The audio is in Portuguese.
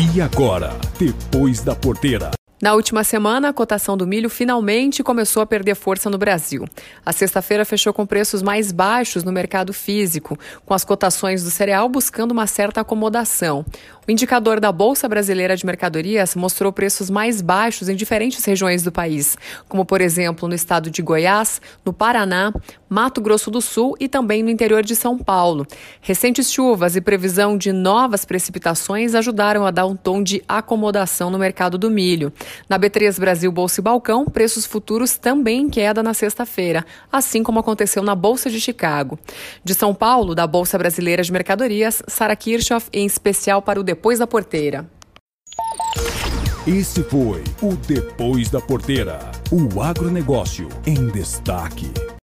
E agora, depois da porteira. Na última semana, a cotação do milho finalmente começou a perder força no Brasil. A sexta-feira fechou com preços mais baixos no mercado físico, com as cotações do cereal buscando uma certa acomodação. O indicador da Bolsa Brasileira de Mercadorias mostrou preços mais baixos em diferentes regiões do país, como, por exemplo, no estado de Goiás, no Paraná, Mato Grosso do Sul e também no interior de São Paulo. Recentes chuvas e previsão de novas precipitações ajudaram a dar um tom de acomodação no mercado do milho. Na B3 Brasil Bolsa e Balcão, preços futuros também em queda na sexta-feira, assim como aconteceu na Bolsa de Chicago. De São Paulo, da Bolsa Brasileira de Mercadorias, Sara Kirchhoff, em especial para o Depois da Porteira. Esse foi o Depois da Porteira. O agronegócio em destaque.